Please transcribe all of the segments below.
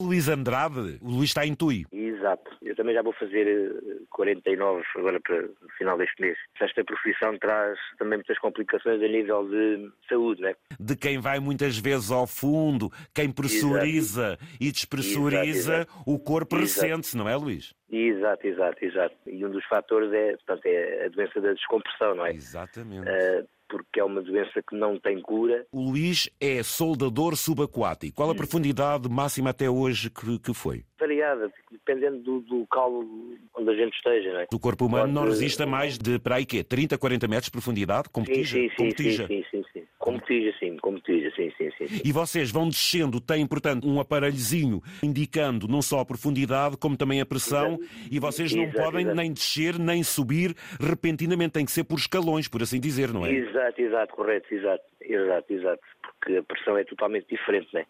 Luís Andrade, o Luís está em Tui. Exato. Eu também já vou fazer 49 eh, agora para o final deste mês. Esta profissão traz também muitas complicações a nível de saúde, né? De quem vai muitas vezes ao fundo, quem pressuriza exato. e despressuriza, exato, exato. o corpo recente, não é, Luís? Exato, exato, exato. E um dos fatores é, portanto, é a doença da descompressão, não é? Exatamente. Uh, porque é uma doença que não tem cura. O Luís é soldador subaquático. Qual a profundidade máxima até hoje que, que foi? Variada, dependendo do, do local onde a gente esteja. Não é? O corpo humano Pode... não resiste a mais de, para aí quê? 30, 40 metros de profundidade? Como sim, sim, sim, sim, sim, sim, sim. Como tija, sim, como tija, sim, sim, sim. E vocês vão descendo, têm, portanto, um aparelhozinho indicando não só a profundidade, como também a pressão, exato. e vocês não exato, podem exato. nem descer, nem subir repentinamente, tem que ser por escalões, por assim dizer, não é? Exato, exato, correto, exato, exato, exato, porque a pressão é totalmente diferente, não é?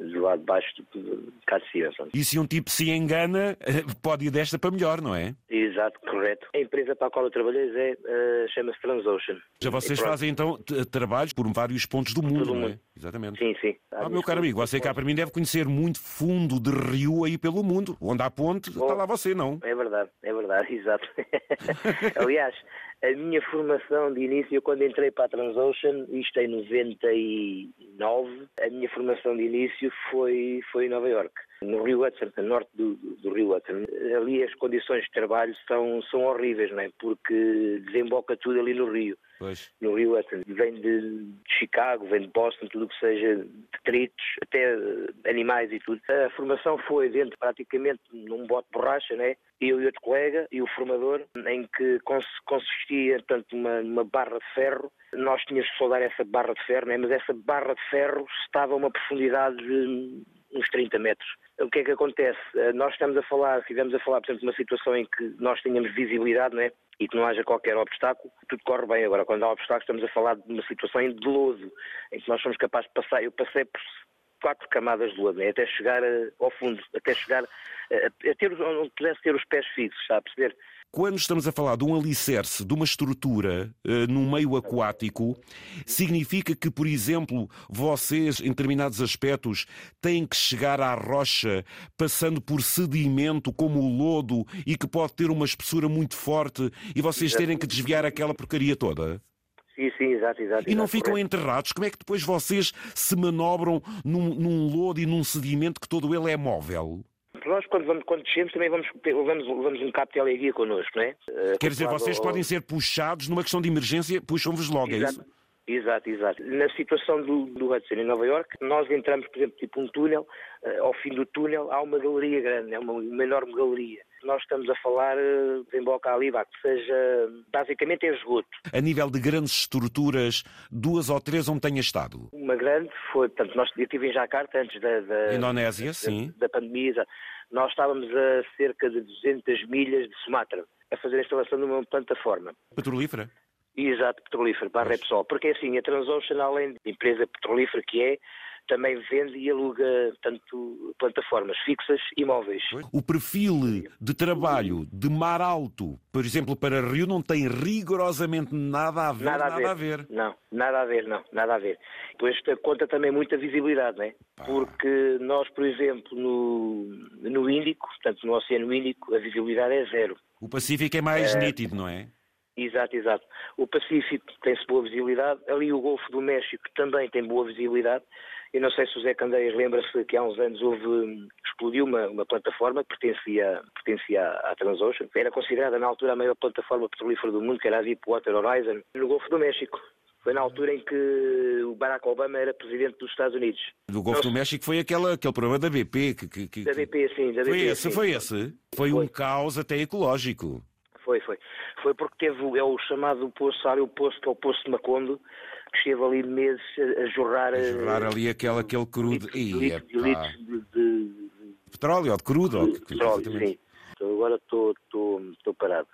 Do lado de baixo de de cima. E se um tipo se engana, eh, pode ir desta para melhor, não é? Exato, correto. A empresa para a qual eu trabalhei é, uh, chama-se Transocean. Já vocês fazem então trabalhos por vários pontos do mundo, não é? Exatamente. Sim, sim. Ah, meu caro amigo, você cá para mim deve conhecer muito fundo de rio aí pelo mundo. Onde há ponte, oh, está lá você, não? É verdade, é verdade, exato. Aliás, a minha formação de início, quando entrei para a Transocean, isto em 99, a minha formação de início foi, foi em Nova York, no Rio Hudson, no norte do, do, Rio Hudson. Ali as condições de trabalho são, são horríveis, não é? Porque desemboca tudo ali no Rio. Pois. No Rio Hudson. Vem de Chicago, vem de Boston, tudo o que seja detritos, até animais e tudo. A formação foi dentro praticamente num bote de borracha, né? eu e outro colega e o formador, em que consistia, portanto, numa, numa barra de ferro. Nós tínhamos que soldar essa barra de ferro, né? mas essa barra de ferro estava a uma profundidade de uns 30 metros. O que é que acontece? Eh, nós estamos a falar, estivemos a falar, por exemplo, de uma situação em que nós tenhamos visibilidade, não é? E que não haja qualquer obstáculo, tudo corre bem. Agora, quando há obstáculos, estamos a falar de uma situação de lodo, em que nós somos capazes de passar. Eu passei por quatro camadas de lodo, até chegar eh, ao fundo, até chegar eh, a, ter, onde pudesse ter os pés fixos, está a perceber? Quando estamos a falar de um alicerce, de uma estrutura uh, num meio aquático, significa que, por exemplo, vocês, em determinados aspectos, têm que chegar à rocha passando por sedimento como o lodo e que pode ter uma espessura muito forte e vocês terem que desviar aquela porcaria toda? Sim, sim, exato, exato. E não ficam correto. enterrados? Como é que depois vocês se manobram num, num lodo e num sedimento que todo ele é móvel? Nós, quando, vamos, quando descemos, também vamos, levamos, levamos um cabo de teleguia connosco, não é? Uh, Quer dizer, vocês ao... podem ser puxados numa questão de emergência, puxam-vos logo, exato. é isso? Exato, exato. Na situação do, do Hudson em Nova York, nós entramos, por exemplo, tipo um túnel, uh, ao fim do túnel há uma galeria grande, é uma, uma enorme galeria nós estamos a falar eh, desemboca ali, vá, que seja basicamente é esgoto. A nível de grandes estruturas, duas ou três onde tenha estado? Uma grande foi, portanto, nós, eu estive em Jakarta antes da, da Indonésia, da, sim. da pandemia. Nós estávamos a cerca de 200 milhas de Sumatra a fazer a instalação de uma plataforma. Petrolífera? Exato, petrolífera, para a Repsol. Porque assim, a Transocean, além de empresa petrolífera que é, também vende e aluga, tanto plataformas fixas e móveis. O perfil de trabalho de mar alto, por exemplo, para Rio, não tem rigorosamente nada a ver. Nada a, nada ver. a ver. Não, nada a ver, não, nada a ver. Pois conta também muita visibilidade, não é? Porque nós, por exemplo, no, no Índico, portanto no Oceano Índico, a visibilidade é zero. O Pacífico é mais é... nítido, não é? Exato, exato. O Pacífico tem-se boa visibilidade, ali o Golfo do México também tem boa visibilidade, eu não sei se o Zé Candeias lembra-se que há uns anos houve, explodiu uma, uma plataforma que pertencia, pertencia à, à Transocean. Era considerada na altura a maior plataforma petrolífera do mundo, que era a Deepwater Horizon, no Golfo do México. Foi na altura em que o Barack Obama era presidente dos Estados Unidos. Do Golfo do México foi aquela, aquele problema da BP. Que, que, que... Da BP, sim. Da BP, foi esse, sim. foi esse. Foi, foi, um caos até ecológico. Foi, foi. Foi porque teve é o chamado poço, sabe, o poço que é o poço de Macondo, que esteve ali meses a, a jorrar... A jorrar ali aquele, aquele crudo... Litros, litros, litros de, de, de, Petróleo ou de crudo? De, petróleo, sim. Então, agora estou, estou, estou parado.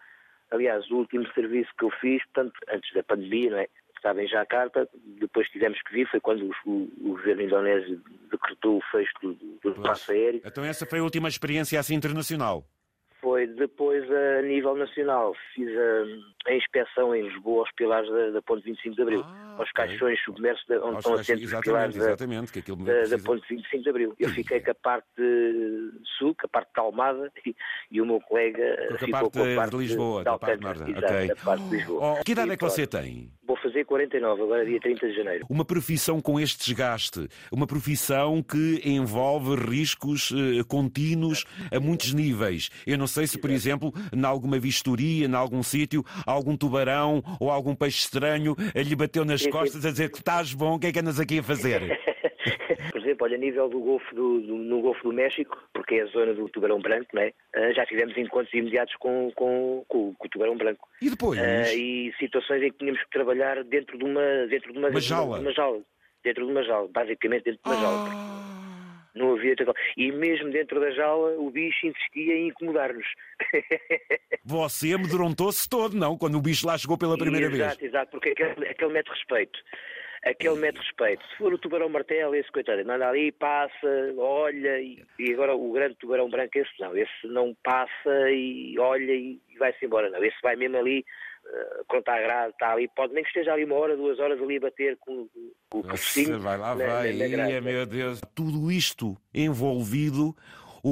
Aliás, o último serviço que eu fiz, portanto, antes da pandemia, não é? estava em Jakarta, depois tivemos que vir, foi quando o, o, o governo indonésio decretou o fecho do, do espaço aéreo. Então essa foi a última experiência assim internacional? Foi. Depois, a nível nacional, fiz a, a inspeção em Lisboa aos pilares da, da Ponte 25 de Abril, Ah, aos ok. caixões submersos de- onde Aos estão assentos os pilares da, da, Ponte 25 de Abril. Eu fiquei com a parte sul, com a parte de Almada, e, e o meu colega Com a ficou parte com a de parte Lisboa, de da parte norte. Exato, Ok. da parte de Lisboa. Oh, que idade E é que você pronto. tem? Vou fazer 49, agora dia 30 de janeiro. Uma profissão com este desgaste, uma profissão que envolve riscos eh, contínuos a muitos níveis. Eu não sei se, por exemplo, em alguma vistoria, em algum sítio, algum tubarão ou algum peixe estranho eh, lhe bateu nas costas a dizer que estás bom, o que é que andas aqui a fazer? Por exemplo, olha, a nível do Golfo do, do- no Golfo do México, porque é a zona do tubarão branco, não é? Ah, já tivemos encontros imediatos com, com, com, com o tubarão branco. E depois? Ah, e situações em que tínhamos que trabalhar dentro de uma, dentro de uma, Uma jaula? de uma jaula. Dentro de uma jaula, basicamente dentro de uma jaula. Ah, Não havia. E mesmo dentro da jaula, o bicho insistia em incomodar-nos. você amedrontou-se todo, não? Quando o bicho lá chegou pela primeira vez. Exato, exato, porque aquele, aquele mete respeito. Aquele mete respeito. Se for o tubarão martelo, esse coitado, anda ali, passa, olha, e, e agora o grande tubarão branco, esse não. Esse não passa e olha e, e vai-se embora, não. Esse vai mesmo ali, eh, quando está grade, está ali, pode nem que esteja ali uma hora, duas horas ali a bater com, com o focinho vai lá, na- vai. na- na grade. Ia, meu Deus. Tudo isto envolvido,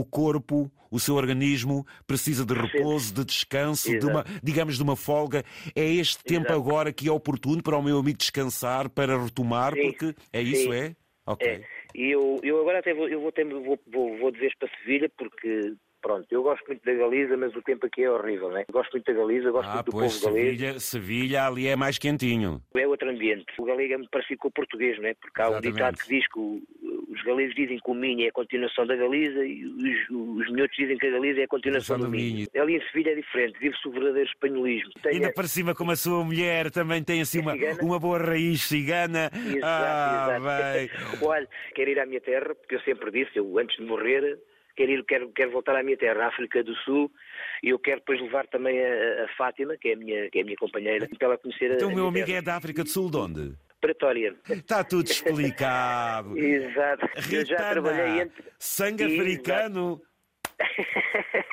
o corpo, o seu organismo precisa de repouso, de descanso, de uma, digamos, de uma folga. É este tempo Exato. agora que é oportuno para o meu amigo descansar, para retomar, Sim, porque é isso, sim. é? Ok. É, e eu, eu agora até vou, eu vou, ter, vou, vou, vou de vez para Sevilha porque, pronto, eu gosto muito da Galiza, mas o tempo aqui é horrível, né? Gosto muito da Galiza, gosto Ah, muito do pois, povo galês. Sevilha, Sevilha ali é mais quentinho. É outro ambiente. O galego é muito parecido com o português, não é? Porque há um Exatamente. ditado que diz que o- os galegos dizem que o Minho é a continuação da Galiza e os, os minhotos dizem que a Galiza é a continuação do, do Minho. Minho. Ali em Sevilha é diferente, vive-se o verdadeiro espanholismo. Tem Ainda a- para cima, como a sua mulher também tem assim É uma, cigana? uma boa raiz cigana. Exato, ah, bem. exato. Olha, quero ir à minha terra, porque eu sempre disse, eu antes de morrer, quero, ir, quero, quero voltar à minha terra, à África do Sul, e eu quero depois levar também a, a Fátima, que é a minha, que é a minha companheira, para ela conhecer a, Então a o meu amigo terra. é da África do Sul, de onde? Pretória. Está tudo explicado. Exato. Eu já Ritana, trabalhei entre. sangue Exato. africano.